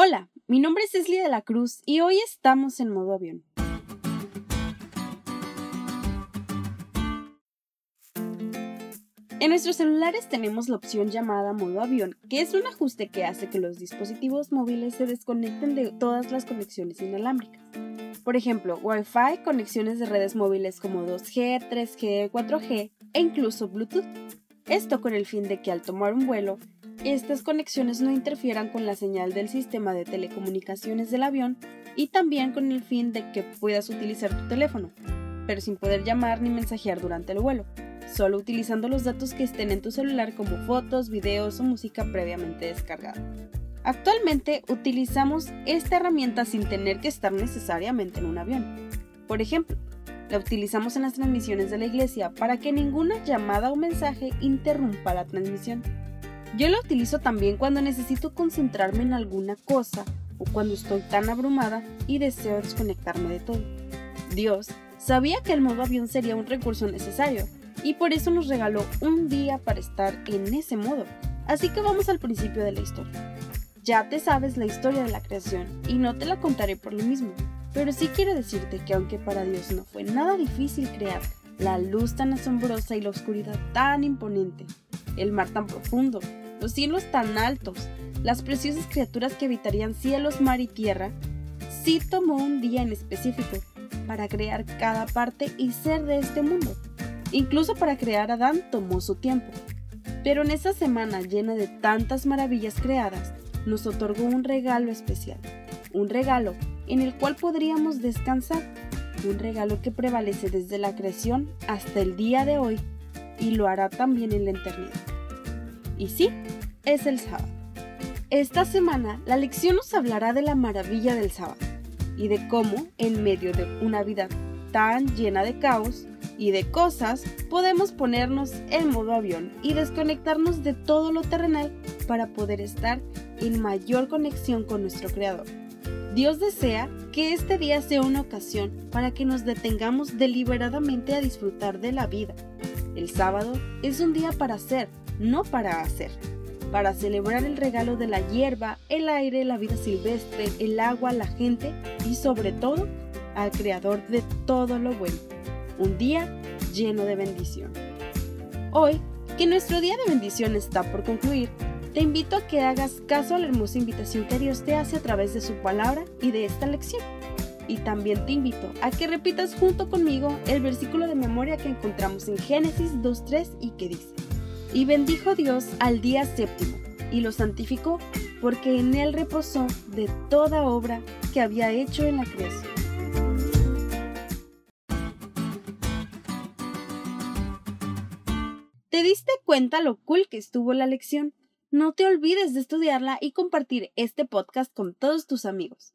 Hola, mi nombre es Leslie de la Cruz y hoy estamos en modo avión. En nuestros celulares tenemos la opción llamada modo avión, que es un ajuste que hace que los dispositivos móviles se desconecten de todas las conexiones inalámbricas. Por ejemplo, Wi-Fi, conexiones de redes móviles como 2G, 3G, 4G e incluso Bluetooth. Esto con el fin de que al tomar un vuelo, estas conexiones no interfieran con la señal del sistema de telecomunicaciones del avión y también con el fin de que puedas utilizar tu teléfono, pero sin poder llamar ni mensajear durante el vuelo, solo utilizando los datos que estén en tu celular como fotos, videos o música previamente descargada. Actualmente utilizamos esta herramienta sin tener que estar necesariamente en un avión. Por ejemplo, la utilizamos en las transmisiones de la iglesia para que ninguna llamada o mensaje interrumpa la transmisión. Yo la utilizo también cuando necesito concentrarme en alguna cosa o cuando estoy tan abrumada y deseo desconectarme de todo. Dios sabía que el modo avión sería un recurso necesario y por eso nos regaló un día para estar en ese modo. Así que vamos al principio de la historia. Ya te sabes la historia de la creación y no te la contaré por lo mismo, pero sí quiero decirte que aunque para Dios no fue nada difícil crear la luz tan asombrosa y la oscuridad tan imponente, el mar tan profundo, los cielos tan altos, las preciosas criaturas que habitarían cielos, mar y tierra, sí tomó un día en específico para crear cada parte y ser de este mundo. Incluso para crear a Adán tomó su tiempo. Pero en esa semana llena de tantas maravillas creadas, nos otorgó un regalo especial. Un regalo en el cual podríamos descansar. Un regalo que prevalece desde la creación hasta el día de hoy y lo hará también en la eternidad. Y sí, es el sábado. Esta semana la lección nos hablará de la maravilla del sábado y de cómo, en medio de una vida tan llena de caos y de cosas, podemos ponernos en modo avión y desconectarnos de todo lo terrenal para poder estar en mayor conexión con nuestro Creador. Dios desea que este día sea una ocasión para que nos detengamos deliberadamente a disfrutar de la vida. El sábado es un día para ser, no para hacer, para celebrar el regalo de la hierba, el aire, la vida silvestre, el agua, la gente y sobre todo al creador de todo lo bueno. Un día lleno de bendición. Hoy, que nuestro día de bendición está por concluir, te invito a que hagas caso a la hermosa invitación que Dios te hace a través de su palabra y de esta lección. Y también te invito a que repitas junto conmigo el versículo de memoria que encontramos en Génesis 2.3 y que dice, y bendijo Dios al día séptimo, y lo santificó, porque en él reposó de toda obra que había hecho en la creación. ¿Te diste cuenta lo cool que estuvo la lección? No te olvides de estudiarla y compartir este podcast con todos tus amigos.